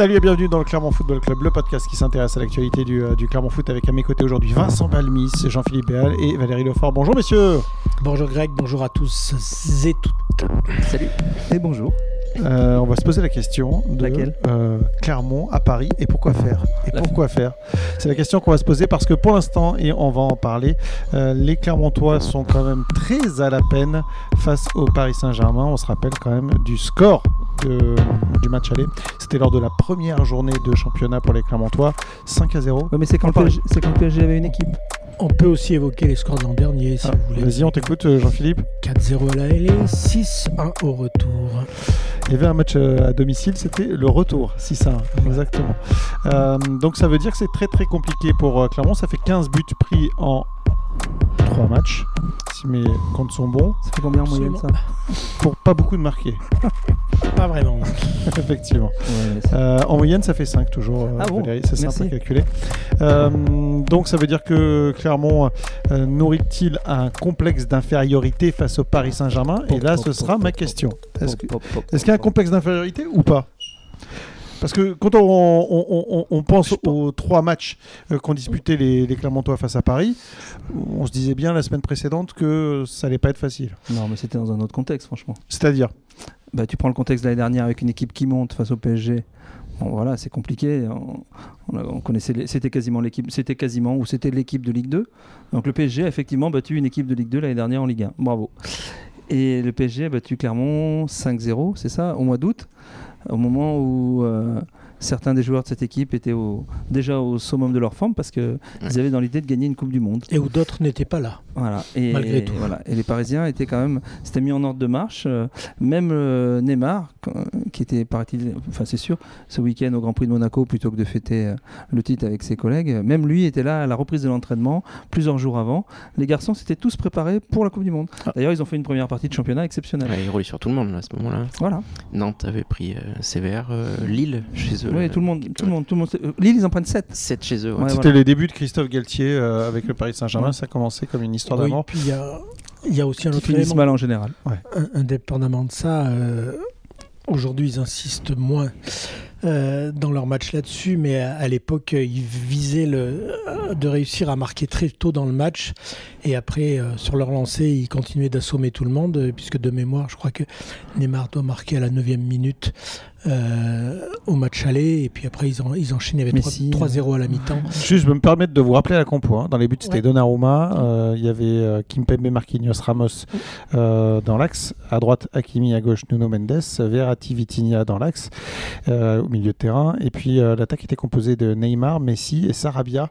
Salut et bienvenue dans le Clermont Football Club, le podcast qui s'intéresse à l'actualité du, euh, du Clermont Foot avec à mes côtés aujourd'hui Vincent Balmis, Jean-Philippe Béal et Valérie Lefort. Bonjour messieurs Bonjour Greg, bonjour à tous et toutes. Salut et bonjour. Euh, on va se poser la question de Laquelle? euh, Clermont à Paris et pourquoi faire? Et La- pourquoi faire? C'est la question qu'on va se poser parce que pour l'instant, et on va en parler, euh, les Clermontois sont quand même très à la peine face au Paris Saint-Germain. On se rappelle quand même du score de- du match aller. C'était lors de la première journée de championnat pour les Clermontois, 5 à 0. Ouais, mais c'est quand, quand le PSG avait une équipe. On peut aussi évoquer les scores de l'an dernier si Ah, vous voulez. Vas-y, on t'écoute, euh, Jean-Philippe. 4-0 à la LA, 6-1 au retour. Il y avait un match euh, à domicile, c'était le retour, 6 à 1, exactement. Euh, donc ça veut dire que c'est très très compliqué pour Clermont. Ça fait 15 buts pris en 3 matchs, si mes comptes sont bons, Ça fait combien en moyenne ça pour pas beaucoup de marqués, Pas vraiment. effectivement. Ouais, Euh, en moyenne, ça fait 5 toujours, euh, Ah bon c'est simple à calculer. Euh, donc ça veut dire que Clermont euh, nourrit-il un complexe d'infériorité face au Paris Saint-Germain? Et là, ce sera ma question. Est-ce qu'il y a un complexe d'infériorité ou pas? Parce que quand on, on- on- on pense aux trois matchs euh, qu'ont disputés les, les Clermontois face à Paris, on se disait bien la semaine précédente que ça allait pas être facile. Non, mais c'était dans un autre contexte, franchement. C'est-à-dire Bah, tu prends le contexte de l'année dernière avec une équipe qui monte face au PSG. Bon, voilà, c'est compliqué. On, on a- on connaissait, c'était quasiment l'équipe, c'était quasiment ou c'était l'équipe de Ligue 2. Donc le PSG a effectivement battu une équipe de Ligue 2 l'année dernière en Ligue 1. Bravo. Et le PSG a battu Clermont 5-0, c'est ça, au mois d'août, au moment où euh, certains des joueurs de cette équipe étaient au- déjà au summum de leur forme parce qu'ils avaient dans l'idée de gagner une Coupe du Monde. Et où d'autres n'étaient pas là. Voilà. Et, Malgré tout. Voilà. Et les Parisiens étaient quand même, s'étaient mis en ordre de marche. euh, même euh, Neymar, qui était, paraît-il, enfin c'est sûr, ce week-end au Grand Prix de Monaco, plutôt que de fêter euh, le titre avec ses collègues, même lui était là à la reprise de l'entraînement plusieurs jours avant. Les garçons s'étaient tous préparés pour la Coupe du Monde. Ah. D'ailleurs, ils ont fait une première partie de championnat exceptionnelle. Ouais, il roulait sur tout le monde là, à ce moment-là. Voilà. Nantes avait pris euh, sévère. euh, Lille chez eux. Oui, tout le monde, tout le monde, tout le monde. euh, Lille, ils en prennent 7. 7 chez eux. ouais. Ouais, C'était voilà. les débuts de Christophe Galtier euh, avec le Paris Saint-Germain. Ouais. Ça a commencé comme une histoire Oui, d'amour. puis il y a, il y a aussi un autre finissent élément. mal en général. In- Indépendamment de ça, euh, aujourd'hui ils insistent moins euh, dans leur match là-dessus, mais à, à l'époque euh, ils visaient le, euh, de réussir à marquer très tôt dans le match. Et après, euh, sur leur lancée, ils continuaient d'assommer tout le monde, puisque de mémoire, je crois que Neymar doit marquer à la 9 minute euh, au match aller. Et puis après, ils, ont, ils enchaînaient avec Messi, 3 3-0 à la mi-temps. Juste, je me permettre de vous rappeler la compo. hein. Dans les buts, c'était Ouais. Donnarumma. euh, Il y avait euh, Kimpembe, Marquinhos, Ramos euh, dans l'axe. À droite, Hakimi. À gauche, Nuno Mendes. Verratti, Vitinha dans l'axe, euh, milieu de terrain. Et puis, euh, l'attaque était composée de Neymar, Messi et Sarabia.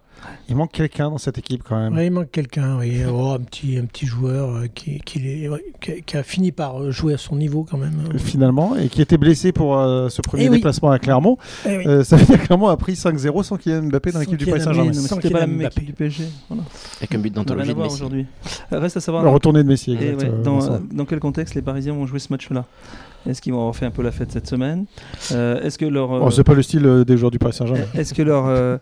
Il manque quelqu'un dans cette équipe quand même. Ouais, il manque quelqu'un, oui. Oh, un, petit, un petit joueur euh, qui, qui, ouais, qui- qui a fini par euh, jouer à son niveau quand même. Finalement, et qui était blessé pour euh, ce premier Eh oui. déplacement à Clermont. Eh oui. Euh, ça veut dire que Clermont a pris 5-0 sans Kylian Mbappé dans l'équipe du Paris Saint-Germain. C'était pas la même équipe du PSG. Voilà. Avec un but d'anthologie de Messi. aujourd'hui. Euh, Reste à savoir. Le retourné de Messi, Et exact. ouais, dans, Vincent. dans quel contexte les Parisiens vont jouer ce match-là? Est-ce qu'ils vont avoir fait un peu la fête cette semaine Euh, Est-ce que leur euh, Bon, c'est pas le style euh, des joueurs du Paris Saint-Germain. est-ce que leur euh,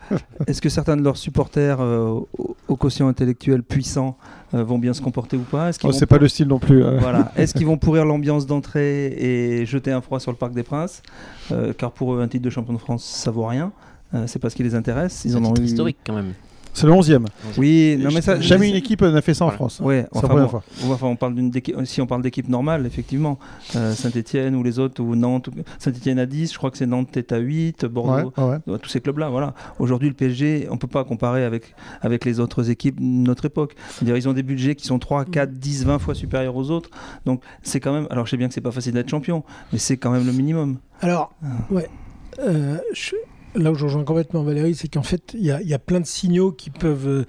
est-ce que certains de leurs supporters euh, au, au quotient intellectuel puissant euh, vont bien se comporter ou pas? Est-ce qu'ils Oh, pas le style non plus. euh. voilà. Est-ce qu'ils vont pourrir l'ambiance d'entrée et jeter un froid sur le Parc des Princes? Euh, Car pour eux, un titre de champion de France, ça vaut rien. Euh, c'est pas ce qui les intéresse. Ils C'est en un ont titre eu- historique quand même. C'est le 11e. Oui, non mais ça. Jamais une équipe n'a fait ça en Voilà. France. Ouais, C'est la enfin, première bon, fois. ouais, enfin, on parle d'une d'équipe- si on parle d'équipe normale, effectivement, Saint-Etienne ou les autres, ou Nantes, ou- Saint-Etienne à 10, je crois que c'est Nantes est à 8, Ouais, Bordeaux, ouais, ouais. euh, tous ces clubs-là, voilà. Aujourd'hui, le PSG, on ne peut pas comparer avec, avec les autres équipes de notre époque. C'est-à-dire, ils ont des budgets qui sont 3, 4, 10, 20 fois supérieurs aux autres. Donc, c'est quand même. Alors, je sais bien que c'est pas facile d'être champion, mais c'est quand même le minimum. Alors, Ah. ouais. euh, je- là où je rejoins complètement Valérie, c'est qu'en fait, il y, a- plein de signaux qui peuvent euh,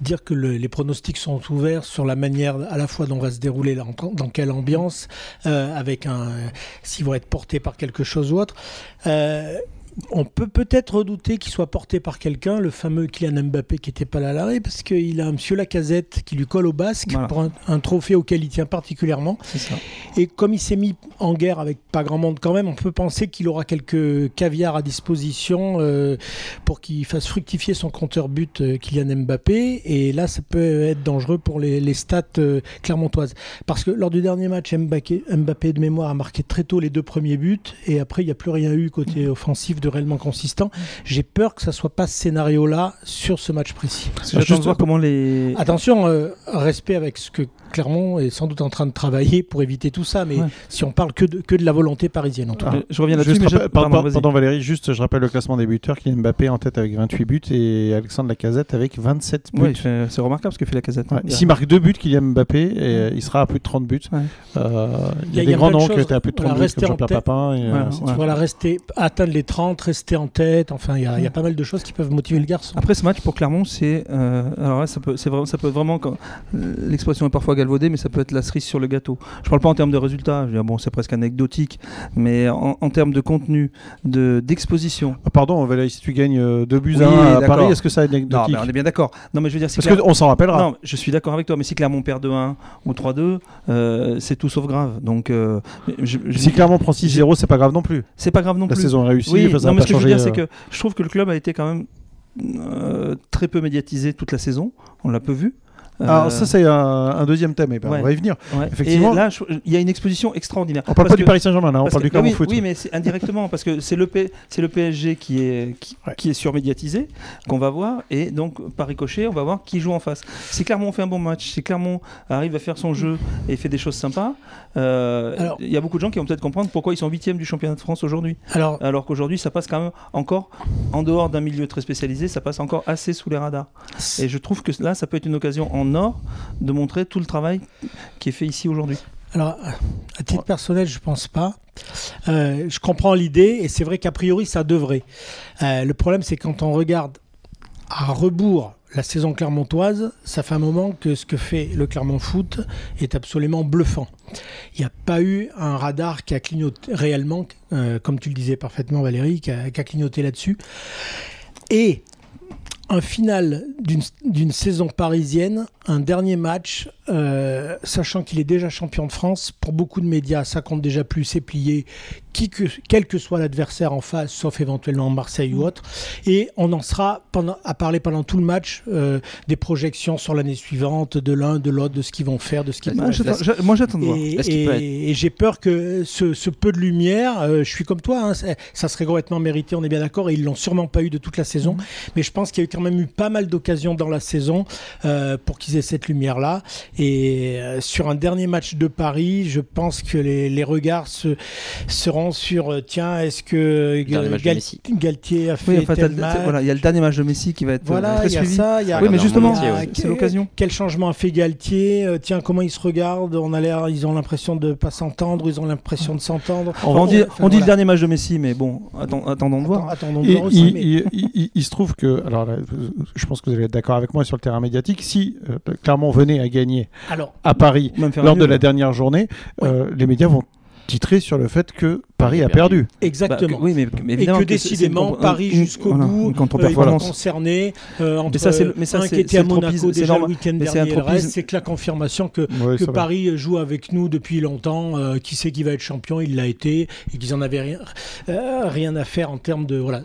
dire que le- les pronostics sont ouverts sur la manière à la fois dont va se dérouler, dans quelle ambiance, euh, avec un, s'ils vont être portés par quelque chose ou autre. Euh, on peut peut-être redouter qu'il soit porté par quelqu'un, le fameux Kylian Mbappé qui n'était pas là à l'arrêt, parce qu'il a un monsieur Lacazette qui lui colle au basque Voilà. pour un, un trophée auquel il tient particulièrement. Ça. Et comme il s'est mis en guerre avec pas grand monde quand même, on peut penser qu'il aura quelques caviars à disposition euh, pour qu'il fasse fructifier son compteur but euh, Kylian Mbappé. Et là, ça peut être dangereux pour les, les stats euh, clermontoises. Parce que lors du dernier match, Mbappé, Mbappé de mémoire a marqué très tôt les deux premiers buts. Et après, il n'y a plus rien eu côté offensif de de réellement consistant. J'ai peur que ça soit pas ce scénario-là sur ce match précis. J'attends de voir comment les. Attention, euh, respect avec ce que Clermont est sans doute en train de travailler pour éviter tout ça, mais Ouais. si on parle que de, que de la volonté parisienne en tout cas. Je- Je reviens là-dessus. Rappel- pardon, pardon, vas-y. pardon, Valérie, juste je rappelle le classement des buteurs Kylian Mbappé en tête avec 28 buts et Alexandre Lacazette avec 27 buts. Ouais, c'est remarquable ce que fait la casette. Ouais. S'il marque deux buts, Kylian Mbappé, et, euh, il sera à plus de 30 buts. Ouais. Euh, il y a il y des a grands noms qui étaient à plus de 30 Voilà, buts, comme Jean-Pierre. Papin. Et, euh. Voilà, rester, atteindre les 30, rester en tête, enfin il y, a- il y a pas mal de choses qui peuvent motiver le garçon. Après ce match pour Clermont, c'est euh, alors là, ça peut, c'est vraiment, ça peut vraiment, quand- l'expression est parfois galvaudée, mais ça peut être la cerise sur le gâteau. Je parle pas en termes de résultats, je veux dire, bon, c'est presque anecdotique, mais en, en termes de contenu, de d'exposition. Ah, Pardon, si tu gagnes euh, 2 buts Oui, à 1 à d'accord. Paris, est-ce que ça est Non, anecdotique mais on est bien d'accord. Non, mais je veux dire, si Parce Clermont- qu'on s'en rappellera. Non, je suis d'accord avec toi, mais si Clermont perd 2-1 ou 3-2, euh, c'est tout sauf grave. Donc, euh, je- je- Si Clermont prend 6-0, c'est pas grave non plus. c'est pas grave non La plus. saison est réussie, Oui, n'a mais ce que je veux dire, c'est euh, que je trouve que le club a été quand même euh, très peu médiatisé toute la saison. On l'a peu vu. Alors Euh, ça c'est un, un deuxième thème, et ben, ouais. on va y venir. ouais. effectivement. Et là, il y a une exposition extraordinaire. On parle pas du Paris Saint-Germain, là, on parle que- du Clermont oui, Foot. Oui, mais indirectement, parce que c'est le, P- c'est le PSG qui est, qui, Ouais. qui est surmédiatisé, qu'on va voir, et donc par ricochet, on va voir qui joue en face. Si Clermont fait un bon match, si Clermont arrive à faire son jeu et fait des choses sympas, euh, il y a beaucoup de gens qui vont peut-être comprendre pourquoi ils sont huitièmes du championnat de France aujourd'hui. Alors, Alors qu'aujourd'hui, ça passe quand même encore, en dehors d'un milieu très spécialisé, ça passe encore assez sous les radars. Et je trouve que là, ça peut être une occasion en de montrer tout le travail qui est fait ici aujourd'hui. alors, à titre personnel, je pense pas. Euh, je comprends l'idée et c'est vrai qu'a priori ça devrait. Euh, le problème, c'est quand on regarde à rebours la saison clermontoise, ça fait un moment que ce que fait le Clermont Foot est absolument bluffant. Il n'y a pas eu un radar qui a clignoté réellement, euh, comme tu le disais parfaitement Valérie, qui a, qui a clignoté là-dessus. Et un final d'une- saison parisienne, un dernier match, euh, sachant qu'il est déjà champion de France, pour beaucoup de médias, ça compte déjà plus, c'est plié, qui que, quel que soit l'adversaire en face, sauf éventuellement Marseille ou autre. Et on en sera pendant, à parler pendant tout le match euh, des projections sur l'année suivante, de l'un, de l'autre, de ce qu'ils vont faire, de ce qu'ils vont j'a- moi, j'attends de voir. et, j'ai peur que ce, ce peu de lumière, euh, je suis comme toi, hein, ça, serait complètement mérité, on est bien d'accord, et ils l'ont sûrement pas eu de toute la saison. Mhm. Mais je pense qu'il y a eu quand même eu pas mal d'occasions dans la saison euh, pour qu'ils aient cette lumière-là. Et euh, sur un dernier match de Paris, je pense que les, les regards se, seront sur euh, tiens, est-ce que Gal-. Galtier a fait Oui, enfin, t'as tel match voilà, il y a le dernier match de Messi qui va être Voilà, très y a suivi. ça, il y a Oui, mais justement, c'est l'occasion. quel changement a fait Galtier Euh, Tiens, comment ils se regardent On a l'air, ils ont l'impression de pas s'entendre, ils ont l'impression de s'entendre. On, on dit, Enfin, on dit le dernier match de Messi, mais bon, attendons de voir. Attends- attendons de Et voir aussi, il, mais- il- il- il- il se trouve que, alors là, je pense que vous allez être d'accord avec moi sur le terrain médiatique, si euh, Clermont venait à gagner Alors, à Paris lors de la dernière journée, euh, les médias vont titrer sur le fait que Paris a perdu. Bah, exactement. que- oui, mais, mais et que décidément, Paris jusqu'au voilà, bout, euh, concernés. euh, entre Mais ça, c'est le- mais ça, un qui était à Monaco déjà le week-end dernier. Le tropisme. reste, c'est que la confirmation que. Paris joue avec nous depuis longtemps. euh, qui sait qui va être champion Il l'a été. Et qu'ils en avaient rien, euh, rien à faire en termes de. Voilà,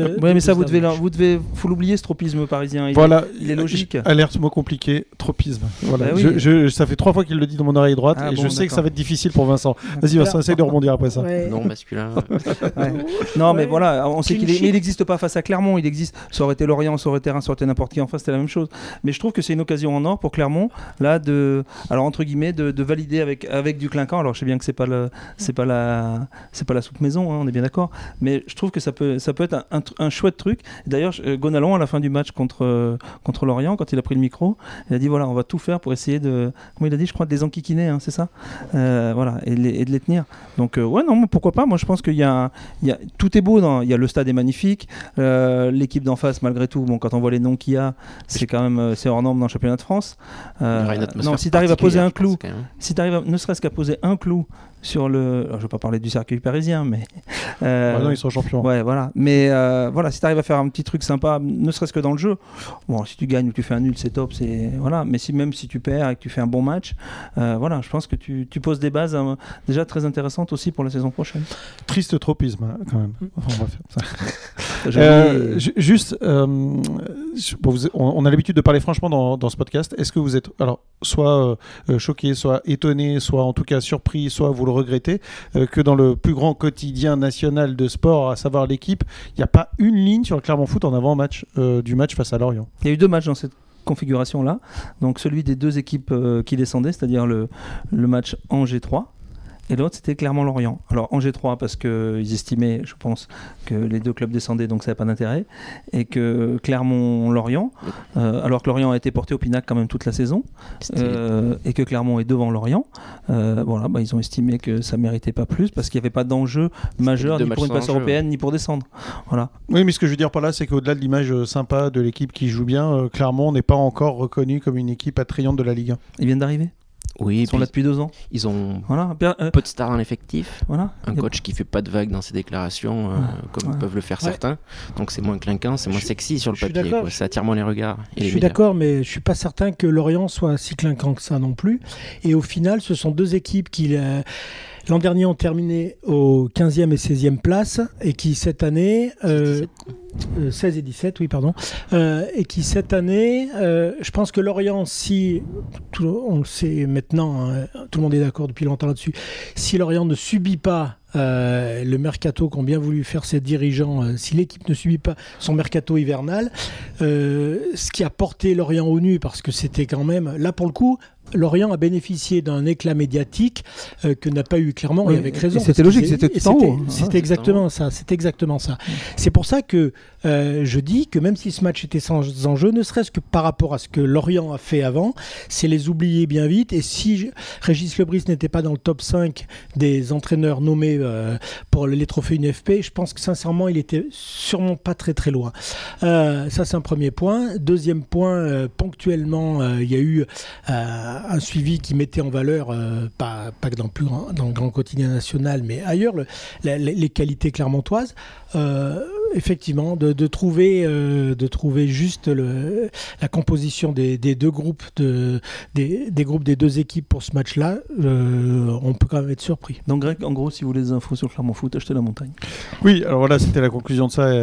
de- Ouais, de mais ça, vous devez, vous devez, faut l'oublier ce tropisme parisien. Il est- Voilà, il est logique. Alerte mot compliqué, tropisme. Voilà. Bah oui. Je- je- ça fait trois fois qu'il le dit dans mon oreille droite Ah et bon, je sais que ça va être difficile pour Vincent. Vas-y Vincent, essaye de rebondir après ça. Ouais. Non, masculin. Ouais. Non, mais Ouais. voilà, on sait qu'il est, n'existe pas face à Clermont. Il existe. Ça aurait été Lorient, ça aurait été Reims, ça aurait été n'importe qui en face, c'était la même chose. Mais je trouve que c'est une occasion en or pour Clermont, là, de, alors entre guillemets, de, de valider avec avec du clinquant. Alors je sais bien que c'est pas le, c'est pas la, c'est pas la soupe maison, hein, on est bien d'accord. Mais je trouve que ça peut, ça peut être un, un chouette truc. D'ailleurs, euh, Gonalon à la fin du match contre euh, contre Lorient, quand il a pris le micro, il a dit voilà, on va tout faire pour essayer de, comment il a dit, je crois, de les enquiquiner, hein, c'est ça, Euh, voilà, et de, les, et de les tenir. Donc euh, ouais, non, pourquoi pas? Moi, je pense qu'il y y a tout est beau. Dans, il y a le stade est magnifique. euh, L'équipe d'en face, malgré tout, bon, quand on voit les noms qu'il y a, c'est quand même c'est hors norme dans le championnat de France. Il y aura une atmosphère non, si tu arrives à poser un clou, si tu arrives ne serait-ce qu'à poser un clou sur le, alors, je vais pas parler du cercueil parisien, mais euh, Ah non, ils sont champions. Ouais, voilà. Mais euh, voilà, si tu arrives à faire un petit truc sympa, ne serait-ce que dans le jeu, bon, si tu gagnes ou tu fais un nul, c'est top, c'est voilà. Mais si même si tu perds et que tu fais un bon match, euh, voilà, je pense que tu, tu poses des bases hein, déjà très intéressantes aussi pour la saison prochaine. Triste tropisme hein, quand même. Enfin, on va faire ça. Euh, juste, euh, bon, vous, on, on, a l'habitude de parler franchement dans, dans ce podcast. Est-ce que vous êtes alors soit euh, choqué, soit étonné, soit en tout cas surpris, soit vous le regrettez que dans le plus grand quotidien national de sport, à savoir l'équipe, il n'y a pas une ligne sur le Clermont Foot en avant-match du match face à Lorient Il y a eu deux matchs dans cette configuration-là. Donc celui des deux équipes qui descendaient, c'est-à-dire le, le match Angers 3 et l'autre c'était clairement Lorient. Alors Angers 3 parce qu'ils estimaient, je pense, que les deux clubs descendaient donc ça n'avait pas d'intérêt, et que Clermont-Lorient, euh, alors que Lorient a été porté au pinacle quand même toute la saison, euh, et que Clermont est devant Lorient, euh, voilà, bah, ils ont estimé que ça méritait pas plus parce qu'il n'y avait pas d'enjeu majeur ni pour une place européenne ni pour descendre. Voilà. Oui, mais ce que je veux dire par là, c'est qu'au-delà de l'image sympa de l'équipe qui joue bien, Clermont n'est pas encore reconnu comme une équipe attrayante de la Ligue 1. Ils viennent d'arriver oui, ils sont là depuis deux ans. Ils ont voilà, euh, peu de stars dans l'effectif. Voilà. Un coach qui fait pas de vagues dans ses déclarations, euh, comme peuvent le faire certains. Donc c'est moins clinquant, c'est moins sexy sur le papier. Ça attire moins les regards. je suis d'accord, mais je suis pas certain que Lorient soit si clinquant que ça non plus. Et au final, ce sont deux équipes qui euh, l'an dernier ont terminé aux 15e et 16e places et qui cette année 16 et 17, oui, pardon. Euh, et qui cette année, euh, je pense que Lorient, si, on le sait maintenant, hein, tout le monde est d'accord depuis longtemps là-dessus, si Lorient ne subit pas euh, le mercato qu'ont bien voulu faire ses dirigeants, si l'équipe ne subit pas son mercato hivernal, ce qui a porté Lorient au nu, parce que c'était quand même, là pour le coup, Lorient a bénéficié d'un éclat médiatique euh, que n'a pas eu clairement et avec raison. C'était logique, c'était C'était exactement ça. C'est exactement ça. C'est pour ça que euh, je dis que même si ce match était sans enjeu, ne serait-ce que par rapport à ce que Lorient a fait avant, c'est les oublier bien vite. Et si Régis Lebris n'était pas dans le top 5 des entraîneurs nommés euh, pour les trophées UNFP, je pense que sincèrement, il était sûrement pas très très loin. ça, c'est un premier point. Deuxième point, ponctuellement, il y a eu un suivi qui mettait en valeur, euh, pas, pas dans, le plus grand, dans le grand quotidien national, mais ailleurs, les qualités clermontoises. Euh, effectivement, de, trouver, euh, de trouver juste le, la composition des, deux groupes, de, des, groupes des deux équipes pour ce match-là, euh, on peut quand même être surpris. Donc Greg, en gros, si vous voulez des infos sur Clermont Foot, achetez la montagne. Oui, alors voilà, c'était la conclusion de ça,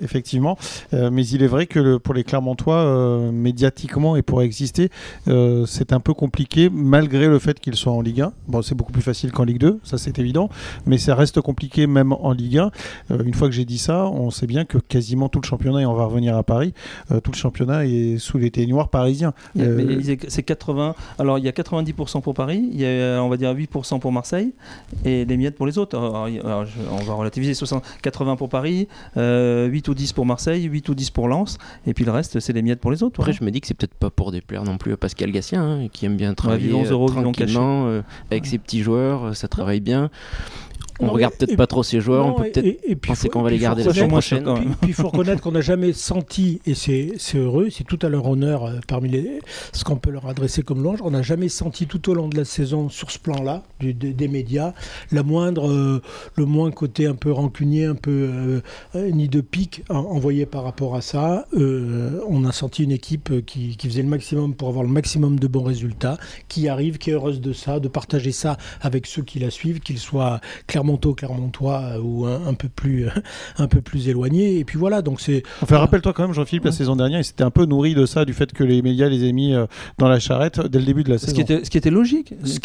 effectivement. mais il est vrai que pour les Clermontois, médiatiquement et pour exister, c'est un peu compliqué, malgré le fait qu'ils soient en Ligue 1. Bon, c'est beaucoup plus facile qu'en Ligue 2, ça c'est évident, mais ça reste compliqué même en Ligue 1. une fois que j'ai dit ça, on sait bien que quasiment tout le championnat, et on va revenir à Paris, euh, tout le championnat est sous les noirs parisiens. Euh, c'est 80. Alors il y a 90% pour Paris, il y a on va dire 8% pour Marseille et les miettes pour les autres. on va relativiser 60, 80 pour Paris, 8 euh, ou 10 pour Marseille, 8 ou 10 pour Lens, et puis le reste c'est les miettes pour les autres. Après, je me dis que c'est peut-être pas pour déplaire non plus à Pascal Gassien, hein, qui aime bien travailler tranquillement avec ses petits joueurs, ça travaille bien on regarde peut-être pas trop ces joueurs, on peut peut-être penser qu'on va les garder la semaine prochaine. Puis il faut reconnaître qu'on n'a jamais senti, et c'est heureux, c'est tout à leur honneur euh, parmi les, ce qu'on peut leur adresser comme louange, on n'a jamais senti tout au long de la saison sur ce plan-là, des médias, la moindre, euh, le moins côté un peu rancunier, un peu euh, ni de pique envoyé par rapport à ça. on a senti une équipe qui, qui, faisait le maximum pour avoir le maximum de bons résultats, qui arrive, qui est heureuse de ça, de partager ça avec ceux qui la suivent, qu'ils soient clairement Clermontois euh, ou un, peu plus, un peu plus éloigné. Et puis voilà, donc c'est. Enfin, rappelle-toi quand même, Jean-Philippe, la saison dernière, il s'était un peu nourri de ça, du fait que les médias les aient mis euh, dans la charrette dès le début de la saison. Ce qui était, ce qui était logique. Ce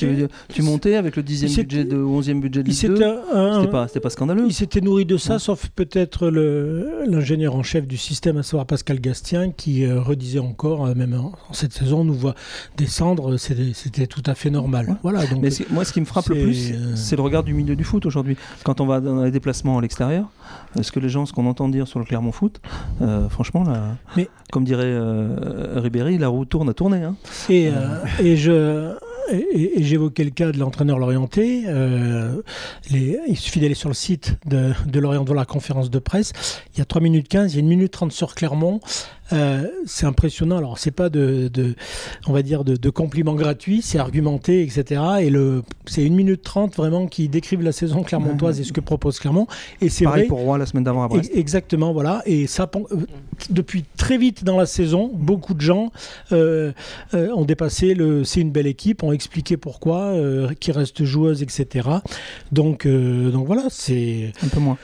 tu montais avec le 10e budget, de 11e budget de Ligue C'était pas, pas scandaleux. Il s'était nourri de ça, sauf peut-être l'ingénieur en chef du système, à savoir Pascal Gastien, qui euh, redisait encore, même en, cette saison, on nous voit descendre, c'était tout à fait normal. Voilà, donc, Mais moi, ce qui me frappe le plus, c'est le regard du milieu du foot aujourd'hui. Quand on va dans les déplacements à l'extérieur, est-ce que les gens, ce qu'on entend dire sur le Clermont Foot, euh, franchement, là, Mais... comme dirait euh, Ribéry, la roue tourne à tourner. Hein. Et, euh, et je et, j'évoquais le cas de l'entraîneur Lorienté. Euh, il suffit d'aller sur le site de, de Lorient dans la conférence de presse. Il y a 3 minutes 15, il y a 1 minute 30 sur Clermont. Euh, c'est impressionnant. Alors, c'est pas de, de, on va dire, de, de compliments gratuits, c'est argumenté, etc. Et le, c'est 1 minute 30 vraiment qui décrivent la saison clermontoise et ce que propose Clermont. Et c'est vrai. pour Rouen la semaine d'avant à Brest. Exactement, voilà. Et ça, euh, depuis très vite dans la saison, beaucoup de gens euh, euh ont dépassé le c'est une belle équipe, ont expliqué pourquoi, qui reste joueuse, etc. Donc, donc voilà, c'est. Un peu moins.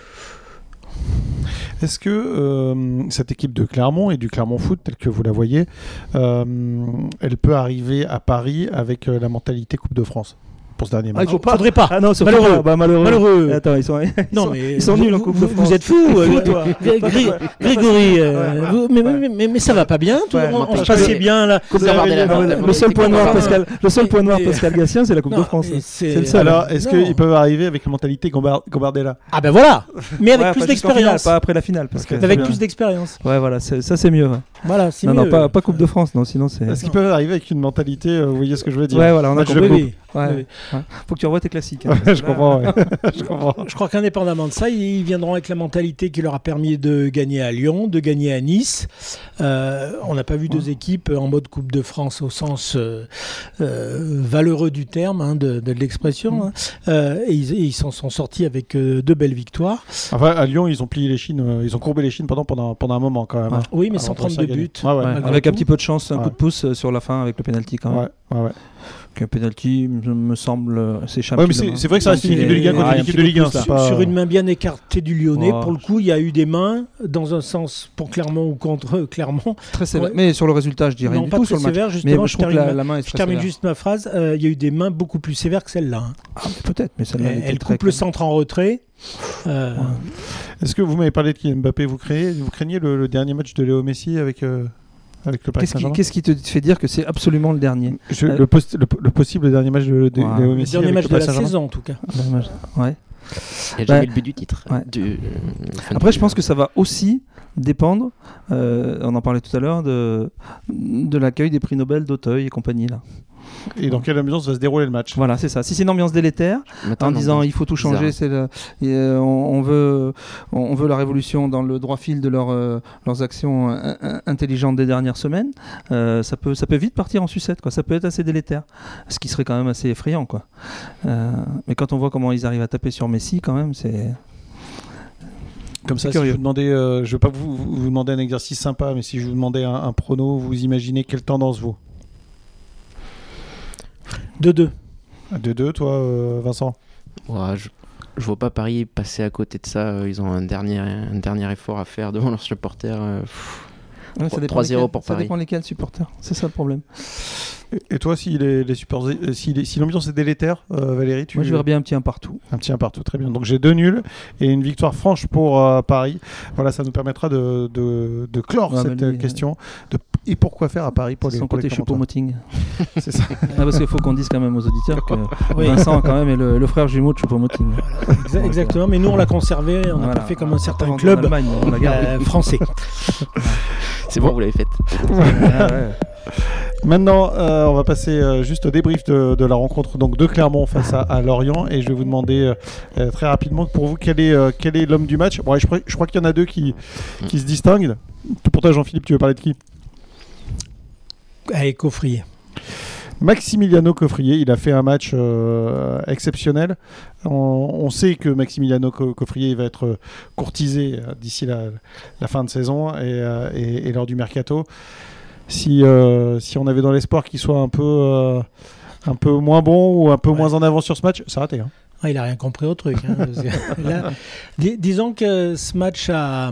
Est-ce que cette équipe de Clermont et du Clermont Foot, telle que vous la voyez, elle peut arriver à Paris avec la mentalité Coupe de France? Pour ce dernier match. Ah, il pas. Faudrait pas. Ah non, malheureux. Bah, malheureux. malheureux. Attends, ils sont, non, mais ils sont nuls en Coupe de France. Vous êtes fou, euh. Grégory. Euh, mais, ça va pas bien. Toi, ouais, on, se passait bien là. Le seul point noir, Pascal. Le seul point noir, Pascal Gatien, c'est la Coupe de France. C'est le seul. Alors, est-ce qu'ils peuvent arriver avec la mentalité Gambardella? Ah ben voilà. Mais avec plus d'expérience. Pas après la finale, Avec plus d'expérience. Ouais, voilà, ça c'est mieux. Voilà, c'est mieux. Non, non, pas Coupe de France, non. Sinon c'est. Est-ce qu'ils peuvent arriver avec une mentalité euh, Vous voyez ce que je veux dire? Ouais, voilà, on a compris. Faut que tu revoies tes classiques. Hein. je, comprends, je, comprends, je crois qu'indépendamment de ça, ils viendront avec la mentalité qui leur a permis de gagner à Lyon, de gagner à Nice. Euh, on n'a pas vu deux équipes en mode Coupe de France au sens euh, euh, valeureux du terme, hein, de, l'expression. Mm. Hein. et ils s'en sont sortis avec deux belles victoires. Enfin, à Lyon, ils ont plié les chines, ils ont courbé les chines pendant, pendant, pendant un moment quand même. Oui, mais 132 buts. avec un petit peu de chance, un coup de pouce sur la fin avec le penalty quand même qu'un penalty me semble assez ouais, mais c'est vrai que ça reste une équipe de Ligue 1 contre une équipe de Ligue 1. Sur une main bien écartée du Lyonnais, pour le coup, il y a eu des mains dans un sens pour Clermont ou contre Clermont. Très sévère. Mais sur le résultat, je dirais non, pas tout sur le sévère, Justement, je, termine, la, main je termine juste ma phrase. Euh, il y a eu des mains beaucoup plus sévères que celle-là. Hein. Ah, peut-être, mais celle-là. Elle, elle coupe le centre en retrait. Euh, Est-ce que vous m'avez parlé de Kylian Mbappé Vous craignez, vous craignez le, dernier match de Léo Messi avec euh, Qu'est-ce qui, te fait dire que c'est absolument le dernier euh, le, possible dernier match de, de, Le dernier match de la saison, en tout cas. Ouais. Il n'y a jamais le but du titre. Euh, Après, je pense que ça va aussi dépendre, euh, on en parlait tout à l'heure, de, de l'accueil des prix Nobel d'Auteuil et compagnie. là. Et dans quelle ambiance va se dérouler le match Voilà, c'est ça. Si c'est une ambiance délétère, en disant il faut tout changer, c'est euh, on, veut, on veut la révolution dans le droit fil de leur, euh, leurs actions intelligentes des dernières semaines, euh, ça, peut, ça peut vite partir en sucette. Quoi. Ça peut être assez délétère, ce qui serait quand même assez effrayant. Quoi. mais quand on voit comment ils arrivent à taper sur Messi, quand même, c'est. Comme ça, si je vous demandais, je ne vais pas vous, vous, demander un exercice sympa, mais si je vous demandais un, un prono, vous imaginez quelle tendance vaut? 2-2. 2-2, toi, euh, Vincent? Ouais, je, je vois pas Paris passer à côté de ça. Euh, ils ont un dernier, un dernier effort à faire devant leurs supporters. 3-0 pour Paris. Ça dépend lesquels supporters. C'est ça le problème. Et, toi, si, les, les euh, si, si l'ambiance est délétère, Valérie, tu... Moi, je verrais bien un petit 1 partout. Un petit 1 partout, très bien. Donc j'ai deux nuls et une victoire franche pour Paris. Voilà, ça nous permettra de, de, de clore cette question, de et pourquoi faire à Paris pour les Son côté Choupo-Moting. c'est ça. Ah, parce qu'il faut qu'on dise quand même aux auditeurs que Vincent quand même est le, frère jumeau de Choupo-Moting. exactement, mais nous on l'a conservé, on n'a pas fait comme un certain club euh, français. c'est bon, vous l'avez fait. Maintenant, euh, on va passer euh, juste au débrief de, la rencontre donc de Clermont face à, Lorient et je vais vous demander très rapidement pour vous quel est quel est l'homme du match? Bon, je, je, crois qu'il y en a deux qui, qui se distinguent. Pour toi, Jean-Philippe, tu veux parler de qui? Avec Coffrier. Maximiliano Coffrier, il a fait un match euh, exceptionnel. On, sait que Maximiliano Coffrier va être courtisé euh, d'ici la, fin de saison euh, et, lors du mercato. Si, si on avait dans l'espoir qu'il soit un peu, un peu moins bon ou un peu moins en avant sur ce match, ça raté. Hein. Ah, il a rien compris au truc. Hein, disons que ce match a,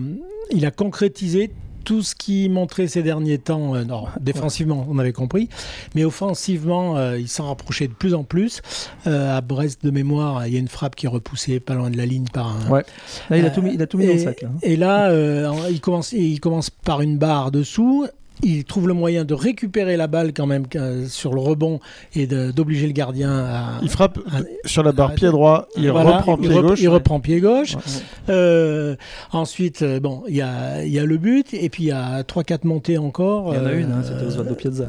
il a concrétisé tout ce qui montrait ces derniers temps, euh, non, défensivement, on avait compris, mais offensivement, euh, il s'en rapprochait de plus en plus. Euh, à Brest de mémoire, il y a une frappe qui est repoussée pas loin de la ligne par un. Ouais. Là, il a tout mis, il a tout mis et, dans le sac. Là. Et là, il, commence, il commence par une barre dessous il trouve le moyen de récupérer la balle quand même sur le rebond et d'obliger le gardien à. Il frappe sur la barre pied droit, il reprend pied gauche. Il reprend pied gauche. Euh, ensuite, euh, bon, il y a, y a, le but et puis il y a 3-4 montées encore. Il y en a une, hein, c'était Osvaldo Piazza.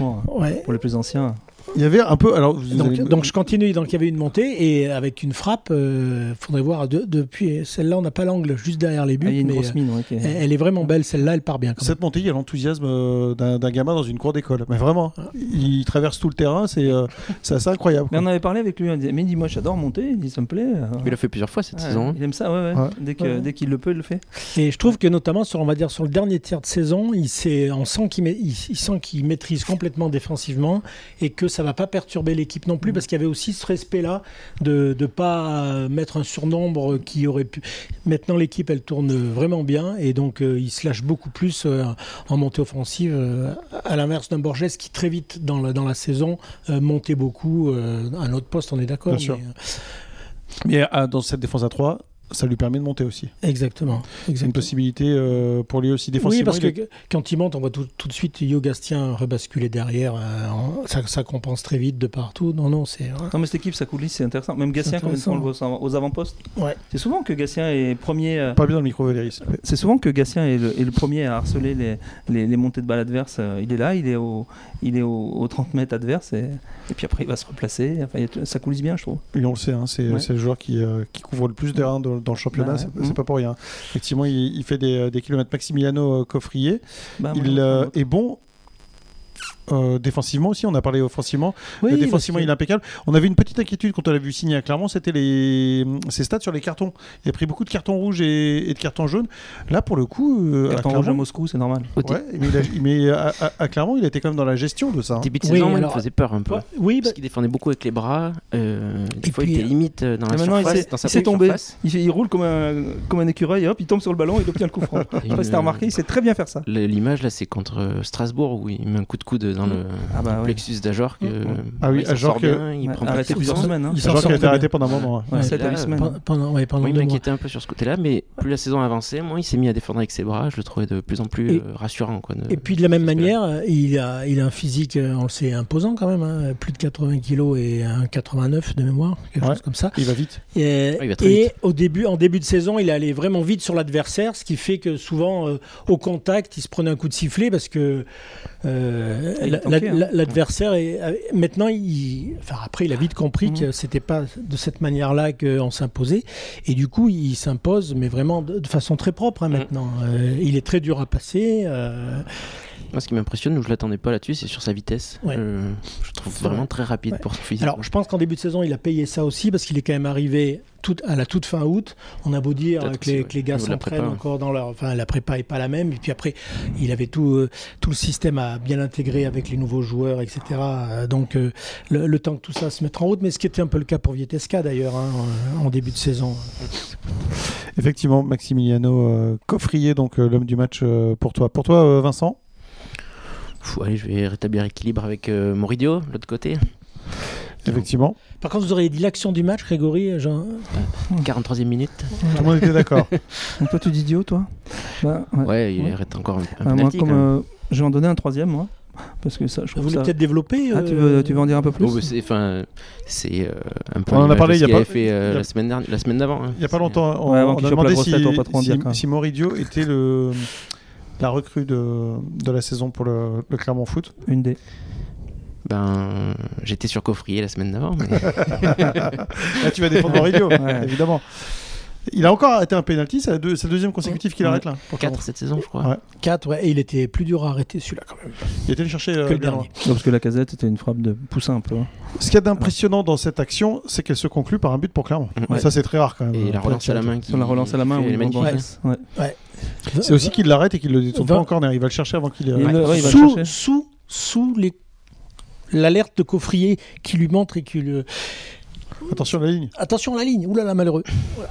Hein. pour les plus anciens. Il y avait un peu. Alors, donc, je continue. Donc il y avait une montée et avec une frappe, il euh, faudrait voir. depuis celle-là, on n'a pas l'angle juste derrière les buts. Ah, mais, euh, elle, est vraiment belle. Celle-là, elle part bien. Cette montée, il y a l'enthousiasme euh, d'un gamin dans une cour d'école. Mais vraiment, ah. il traverse tout le terrain. C'est assez incroyable. Mais on avait parlé avec lui. On disait, mais dis-moi, j'adore monter. Il dit, ça me plaît. Il l'a fait plusieurs fois cette saison. Hein. Il aime ça. Ouais, Dès que dès qu'il le peut, il le fait. Et je trouve que notamment sur, on va dire, sur le dernier tiers de saison, il on sent qu'il sent qu'il maîtrise complètement défensivement et que ça va pas perturber l'équipe non plus, mm. parce qu'il y avait aussi ce respect-là de ne pas mettre un surnombre qui aurait pu. Maintenant, l'équipe, elle tourne vraiment bien, et donc il se lâche beaucoup plus en montée offensive, à l'inverse d'un Borges qui très vite dans la, dans la saison montait beaucoup à un autre poste, on est d'accord. Mais, mais dans cette défense à 3, ça lui permet de monter aussi. Exactement. C'est une possibilité euh, pour lui aussi défensivement. Oui, parce que quand il monte, on voit tout, de suite Yo Gastien rebasculer derrière. Euh, ça, ça, compense très vite de partout. Non, non, c'est. Non, mais cette équipe, ça coulisse, c'est intéressant. Même Gastien, quand on le voit aux avant-postes. Ouais. C'est souvent que Gastien est premier. Euh, Pas bien dans le micro, Valérie. C'est souvent que Gastien est le, premier à harceler les, les, montées de balles adverses. Il est là, il est au, il est au, 30 mètres adverse et, et, puis après il va se replacer. Enfin, ça coulisse bien, je trouve. Et on le sait, hein, c'est le joueur qui, qui couvre le plus terrain dans, dans le championnat. Bah c'est pas pour rien. Effectivement, il, fait des, des, kilomètres. Maximiliano euh, Coffrier, bah, il euh, est bon euh, défensivement aussi, on a parlé offensivement. Oui, défensivement, il est impeccable. On avait une petite inquiétude quand on l'a vu signer à Clermont, c'était les... ses stats sur les cartons. Il a pris beaucoup de cartons rouges et, de cartons jaunes. Là, pour le coup. Euh, carton rouge à Moscou, c'est normal. Ouais, mais, à, Clermont, il était quand même dans la gestion de ça. Hein. Début de saison, il faisait peur un peu. oui, parce bah- qu'il défendait beaucoup avec les bras. Euh, des fois, il était limite dans la surface. Il s'est tombé. Il, roule comme un, comme un écureuil, hop, il tombe sur le ballon et il obtient le coup franc. Après, si remarqué, il sait très bien faire ça. L'image, là, c'est contre Strasbourg où il met un coup de coude dans le. Ah bah, plexus d'Ajor que ah oui Ajor il prend arrêté plusieurs semaines hein. il Ajor qui a été arrêté pendant un moment ouais. 7 à 8 semaines. pendant ouais, pendant il m'inquiétait un peu sur ce côté-là mais plus la saison avançait moins il s'est mis à défendre avec ses bras je le trouvais de plus en plus euh, rassurant quoi, et puis de la même manière il a il a un physique euh, on le sait imposant quand même hein. plus de 80 kilos et un 89 de mémoire quelque chose comme ça. Il va vite. Et, au début en début de saison il allait vraiment vite sur l'adversaire ce qui fait que souvent euh, au contact il se prenait un coup de sifflet parce que l'adversaire est maintenant il enfin après il a vite compris mhm. que c'était pas de cette manière-là qu'on s'imposait et du coup il s'impose mais vraiment de, façon très propre hein, mhm. maintenant euh, il est très dur à passer euh, moi, ce qui m'impressionne, je l'attendais pas là-dessus, c'est sur sa vitesse. je trouve vraiment très rapide pour son physique. Alors, je pense qu'en début de saison, il a payé ça aussi parce qu'il est quand même arrivé tout, à la toute fin août. On a beau dire que les, les, gars s'entraînent encore dans leur. Enfin, la prépa n'est pas la même. Et puis après, il avait tout, euh, tout le système à bien intégrer avec les nouveaux joueurs, etc. Euh, donc, euh, le, temps que tout ça se mette en route. Mais ce qui était un peu le cas pour Vietesca d'ailleurs, hein, en, début de saison. Effectivement, Maximiliano Coffrier, donc l'homme du match pour toi. Pour toi, Vincent? Allez, je vais rétablir l'équilibre avec euh, Moridio, l'autre côté. Effectivement. Par contre, vous auriez dit l'action du match, Grégory genre... 43e minute. Tout le monde était d'accord. Donc toi, tu dis Dio, toi bah, ouais. il arrête encore un, un bah, moi, comme, euh, Je vais en donner un troisième, moi. Parce que ça, je Vous voulez peut-être développer ah, tu, veux, tu veux en dire un peu plus oh, C'est euh, un peu On en a parlé il y a pas fait euh, la semaine la semaine d'avant. Hein. Il n'y a pas longtemps. On, ouais, on a demandé si, si, si Moridio était le la recrue de, de la saison pour le, le Clermont Foot Une des. Ben, j'étais sur Coffrier la semaine d'avant. Mais... Là, tu vas défendre Moridio, évidemment. Il a encore arrêté un penalty, c'est le deuxième consécutif qu'il arrête là. 4 cette saison, je crois. 4, ouais, et il était plus dur à arrêter celui-là quand même. Il était allé chercher euh, que le dernier. Non, parce que la casette c'était une frappe de poussin un peu. Hein. Ce qu'il y a d'impressionnant dans cette action, c'est qu'elle se conclut par un but pour Clermont. Ça, c'est très rare quand même. Et la relance à la main. Qui... la relance à la main, oui, ouais. ouais. C'est aussi qu'il l'arrête et qu'il le détourne pas en corner. Il va le chercher avant qu'il. Ouais. Sous, sous, sous les l'alerte de coffrier qui lui montre et qui le. Attention à la ligne. Attention à la ligne. Oulala, malheureux. Voilà.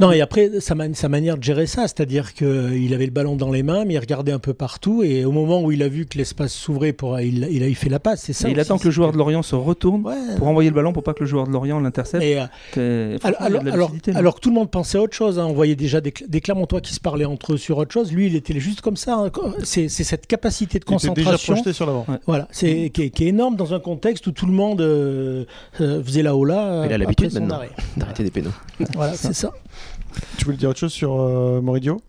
Non, et après, sa, sa manière de gérer ça, c'est-à-dire qu'il avait le ballon dans les mains, mais il regardait un peu partout, et au moment où il a vu que l'espace s'ouvrait, pour, il, il, a, fait la passe, c'est ça. il attend que le joueur de Lorient se retourne pour envoyer le ballon pour pas que le joueur de Lorient l'intercepte. Euh, alors, alors, que tout le monde pensait à autre chose, hein. on voyait déjà des, des Clermontois qui se parlaient entre eux sur autre chose, lui il était juste comme ça. Hein. C'est cette capacité de concentration. déjà sur l'avant. Voilà, c'est qui, est énorme dans un contexte où tout le monde euh, euh, faisait là haut là. Il a l'habitude maintenant d'arrêter des pénaux. Voilà, c'est ça. Tu voulais dire autre chose sur euh, Moridio?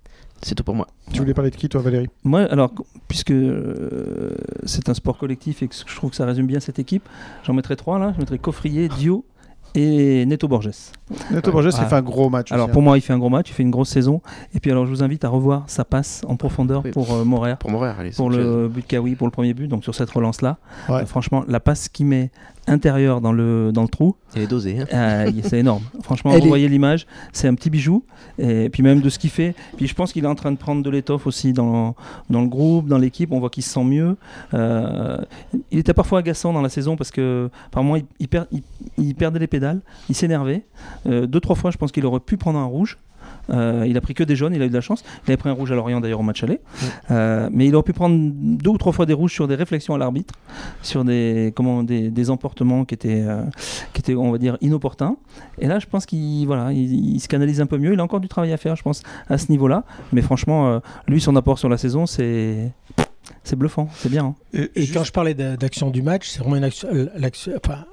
C'est tout pour moi. Tu voulais parler de qui, toi, Valérie? Moi, alors, puisque euh, c'est un sport collectif et que je trouve que ça résume bien cette équipe, j'en mettrai trois là. Je mettrai Coffrier, Dio et Neto Borges. Neto Borges, il fait un gros match. Alors pour hein. moi, il fait un gros match, il fait une grosse saison. Et puis alors, je vous invite à revoir sa passe en profondeur pour euh, Morer. Pour Morer, allez, Pour le but Kawi, pour le premier but, donc sur cette relance-là. franchement, la passe qu'il met intérieur dans le, dans le trou. Elle est dosée. Hein. Euh, c'est énorme. Franchement, vous voyez l'image, c'est un petit bijou. Et puis même de ce qu'il fait. Puis je pense qu'il est en train de prendre de l'étoffe aussi dans, dans le groupe, dans l'équipe. On voit qu'il se sent mieux. Euh, il était parfois agaçant dans la saison parce que par il, perdait les pédales, il s'énervait. Euh, deux, trois fois, je pense qu'il aurait pu prendre un rouge. Euh, il a pris que des jaunes, il a eu de la chance. Il avait pris un rouge à Lorient d'ailleurs au match aller. Euh, mais il aurait pu prendre deux ou trois fois des rouges sur des réflexions à l'arbitre, sur des, comment, des, emportements qui étaient, euh, qui étaient, on va dire, inopportuns. Et là, je pense qu'il voilà, il, se canalise un peu mieux. Il a encore du travail à faire, je pense, à ce niveau-là. Mais franchement, lui, son apport sur la saison, c'est c'est bluffant, c'est bien. Hein. Et, quand je parlais d'action du match, c'est vraiment une action, enfin,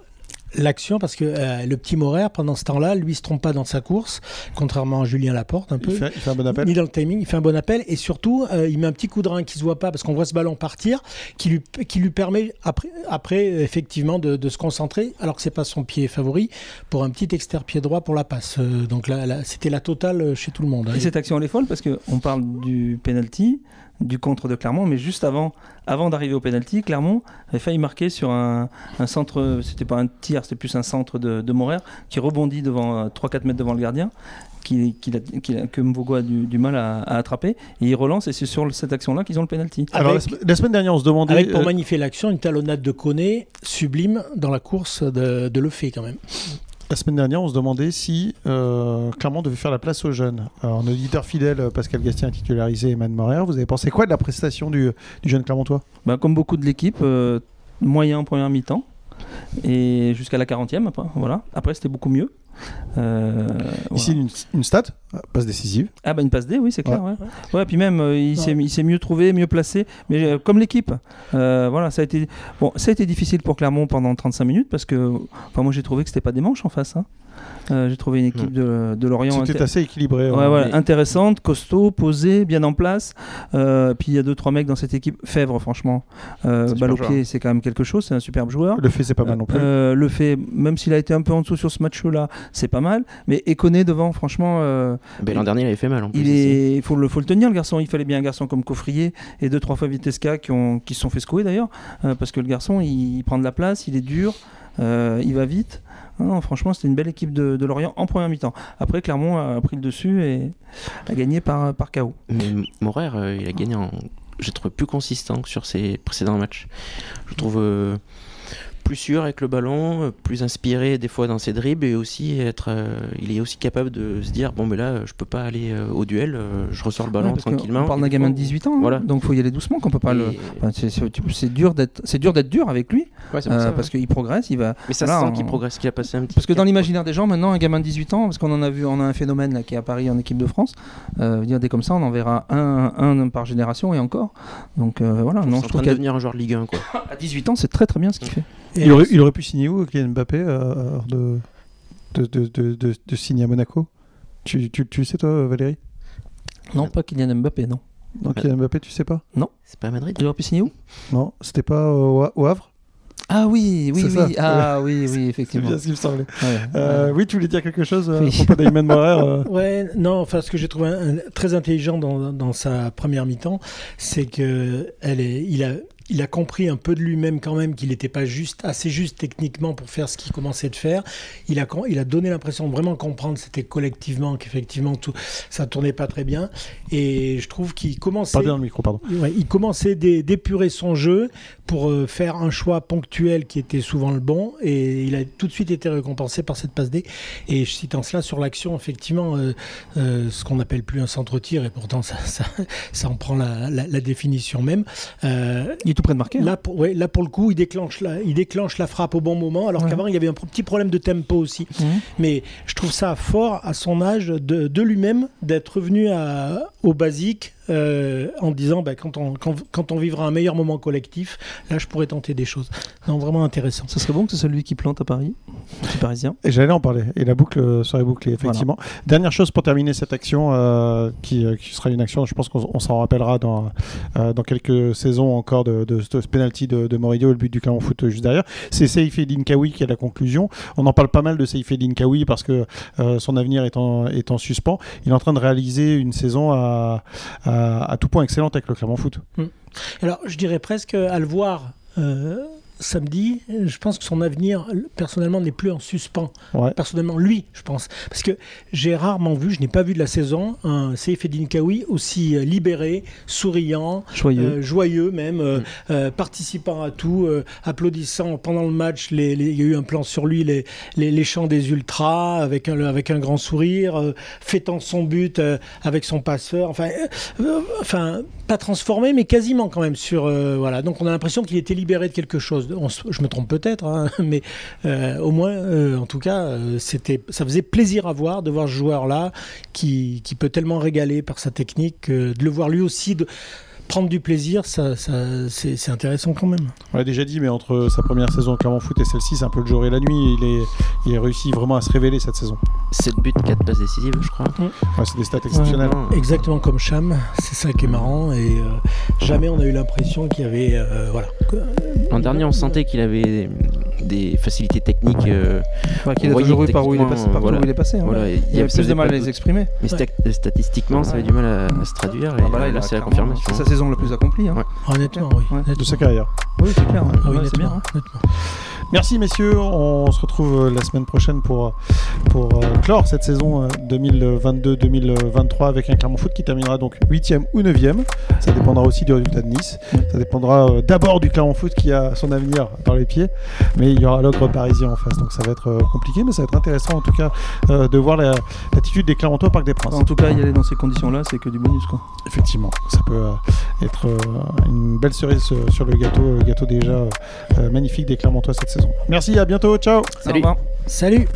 l'action parce que euh, le petit Morer pendant ce temps-là lui se trompe pas dans sa course contrairement à Julien Laporte un peu. il fait, un bon appel. Ni dans le timing il fait un bon appel. Et surtout euh, il met un petit coup de rein qui se voit pas parce qu'on voit ce ballon partir qui lui, qui lui permet après, après effectivement de, se concentrer alors que c'est pas son pied favori pour un petit externe pied droit pour la passe. Euh, donc là, c'était la totale chez tout le monde hein. et cette action elle est folle parce que on parle du penalty du contre de Clermont, mais juste avant, avant d'arriver au penalty, Clermont avait failli marquer sur un, centre, c'était pas un tir, c'était plus un centre de, de qui rebondit devant 3-4 euh, mètres devant le gardien, qui, que Mvogo a du, mal à, attraper, et il relance, et c'est sur cette action-là qu'ils ont le penalty. Alors, la, semaine dernière, on se demandait. Avec, pour euh, magnifier l'action, une talonnade de Koné sublime dans la course de, de Lefebvre, quand même. La semaine dernière, on se demandait si euh, Clermont devait faire la place aux jeunes. Alors, en auditeur fidèle, euh, Pascal Gastien titularisé Emmanuel Morer. Vous avez pensé quoi de la prestation du, jeune Clermontois? Bah, Comme beaucoup de l'équipe, euh, moyen en première mi-temps et jusqu'à la 40e. Après, voilà. après c'était beaucoup mieux. Euh, Ici, une, stat, passe décisive. Ah, bah une passe D, oui, c'est clair. Ouais. ouais. puis même, euh, il s'est mieux trouvé, mieux placé. Mais euh, comme l'équipe, voilà, ça a, été, bon, ça a été difficile pour Clermont pendant 35 minutes parce que enfin, moi j'ai trouvé que c'était pas des manches en face. Hein. Euh, j'ai trouvé une équipe de, de Lorient. C'était assez équilibré. intéressante, costaud, posée, bien en place. Euh, puis il y a deux trois mecs dans cette équipe. Fèvre, franchement, euh, balle au pied, c'est quand même quelque chose. C'est un superbe joueur. Le fait, c'est pas mal non plus. Euh, le fait, même s'il a été un peu en dessous sur ce match-là, c'est pas mal. Mais Ekoné devant, franchement. Ben, L'an dernier, il avait fait mal. En plus, il faut le, faut le tenir, le garçon. Il fallait bien un garçon comme Coffrier et deux trois fois Vitesca qui ont qui se sont fait secouer d'ailleurs, parce que le garçon, il, prend de la place, il est dur, il va vite. Franchement, c'était une belle équipe de, Lorient en première mi-temps. Après, Clermont a pris le dessus et a gagné par, par KO. Mais Morer, euh, il a gagné en. Je plus consistant que sur ses précédents matchs. Je trouve. Euh, plus sûr avec le ballon, euh, plus inspiré des fois dans ses dribbles et aussi être, euh, il est aussi capable de se dire bon mais là je peux pas aller euh, au duel, je ressors le ballon tranquillement. On parle d'un gamin de 18 ans, hein. voilà. donc faut y aller doucement qu'on peut pas le. c'est dur d'être, c'est dur d'être dur avec lui parce qu'il progresse, il va. Mais ça sent qu'il progresse, qu'il a passé un petit. Parce que dans l'imaginaire des gens maintenant un gamin de 18 ans, parce qu'on en a vu, on a un phénomène là qui est à Paris en équipe de France, dire des comme ça on en verra un, un par génération et encore. Donc voilà, non, je trouve devenir un joueur de Ligue 1 quoi. à 18 ans c'est très très bien ce qu'il fait. Il aurait, il aurait, pu signer où, Kylian Mbappé, euh, de, de, de, de, de, signer à Monaco? Tu, tu, tu sais, toi, Valérie? Non, pas Kylian Mbappé, non. Non, Kylian Mbappé, tu sais pas? Non. C'est pas à Madrid. Il aurait pu signer où? Non, c'était pas au, Havre? Ah oui, oui, oui. Ah oui, oui, effectivement. C'est bien ce qu'il me semblait. Euh, oui, tu voulais dire quelque chose euh, à propos d'Ayman Morer Ouais, non, enfin, ce que j'ai trouvé très intelligent dans, dans sa première mi-temps, c'est que elle est, il a, il a compris un peu de lui-même quand même qu'il n'était pas juste assez juste techniquement pour faire ce qu'il commençait de faire. Il a, il a donné l'impression de vraiment comprendre, c'était collectivement qu'effectivement tout ça tournait pas très bien. Et je trouve qu'il commençait. dans le micro, pardon. il commençait d'épurer son jeu pour euh, faire un choix ponctuel qui était souvent le bon. Et il a tout de suite été récompensé par cette passe D. Et je cite en cela sur l'action, effectivement, euh, euh, ce qu'on n'appelle plus un centre-tir, et pourtant ça, ça, en prend la, définition même. il est tout près de marquer. Hein. Là, pour, là, pour le coup, il déclenche la, il déclenche la frappe au bon moment, alors qu'avant, il y avait un petit problème de tempo aussi. Mmh. Mais je trouve ça fort à son âge de, de lui-même d'être revenu à, au basique euh, en disant bah, quand, on, quand, on vivra un meilleur moment collectif, là je pourrais tenter des choses. Non, vraiment intéressant. Ce serait bon que ce soit lui qui plante à Paris, petit parisien. Et j'allais en parler. Et la boucle serait bouclée, effectivement. Dernière chose pour terminer cette action, euh, qui, euh, qui, sera une action, je pense qu'on s'en rappellera dans, dans quelques saisons encore de, ce penalty de, de Morillo et le but du Clermont Foot juste derrière. C'est Saïf Dinkawi qui est la conclusion. On en parle pas mal de Saïf Dinkawi parce que son avenir est en, est en suspens. Il est en train de réaliser une saison à à, tout point excellente avec le Clermont Foot. Hmm. Alors, je dirais presque à le voir. Euh, samedi, je pense que son avenir, personnellement, n'est plus en suspens. Personnellement, lui, je pense. Parce que j'ai rarement vu, je n'ai pas vu de la saison, un Seif Kawi aussi euh, libéré, souriant, joyeux, euh, joyeux même, euh, mm. participant à tout, applaudissant pendant le match. Les, il y a eu un plan sur lui, les, les, chants des ultras, avec un, avec un grand sourire, fêtant son but avec son passeur. Enfin, enfin, pas transformé, mais quasiment quand même sur. voilà. Donc on a l'impression qu'il était libéré de quelque chose je me trompe peut-être, hein, mais euh, au moins, euh, en tout cas, euh, c'était, ça faisait plaisir à voir de voir ce joueur-là qui, qui, peut tellement régaler par sa technique, de le voir lui aussi. De, prendre du plaisir, ça, ça c'est intéressant quand même. On l'a déjà dit, mais entre sa première saison au Clermont Foot et celle-ci, c'est un peu le jour et la nuit. Il, est, il a réussi vraiment à se révéler cette saison. 7 buts, 4 passes décisives, je crois. Ouais, c'est des stats exceptionnelles. exactement comme Cham, c'est ça qui est marrant. Et euh, jamais on a eu l'impression qu'il y avait. Euh, voilà. L'an dernier, on sentait qu'il avait des facilités techniques. Euh, qu'il a toujours eu par où il est passé. Par où il est passé hein. il, y a plus de mal à les exprimer. Mais statistiquement, ça avait du mal à, se traduire. Et ah, là, c'est la confirmation. Sa saison la plus accomplie. Hein. Honnêtement, oui. De sa carrière. Oui, c'est clair. Hein. Ah, oui, c'est bien. Merci messieurs, on se retrouve euh, la semaine prochaine pour, euh, pour euh, clore cette saison 2022-2023 avec un Clermont Foot qui terminera donc 8e ou 9e. Ça dépendra aussi du résultat de Nice. Ça dépendra d'abord du Clermont Foot qui a son avenir dans les pieds, mais il y aura l'ogre parisien en face, donc ça va être compliqué, mais ça va être intéressant en tout cas de voir l'attitude des Clermontois au Parc des Princes. En tout cas, y aller dans ces conditions-là, c'est que du bonus quoi. Effectivement, ça peut être une belle cerise sur le gâteau, le gâteau déjà magnifique des Clermontois cette saison. Merci, à bientôt. Ciao. Salut. Salut.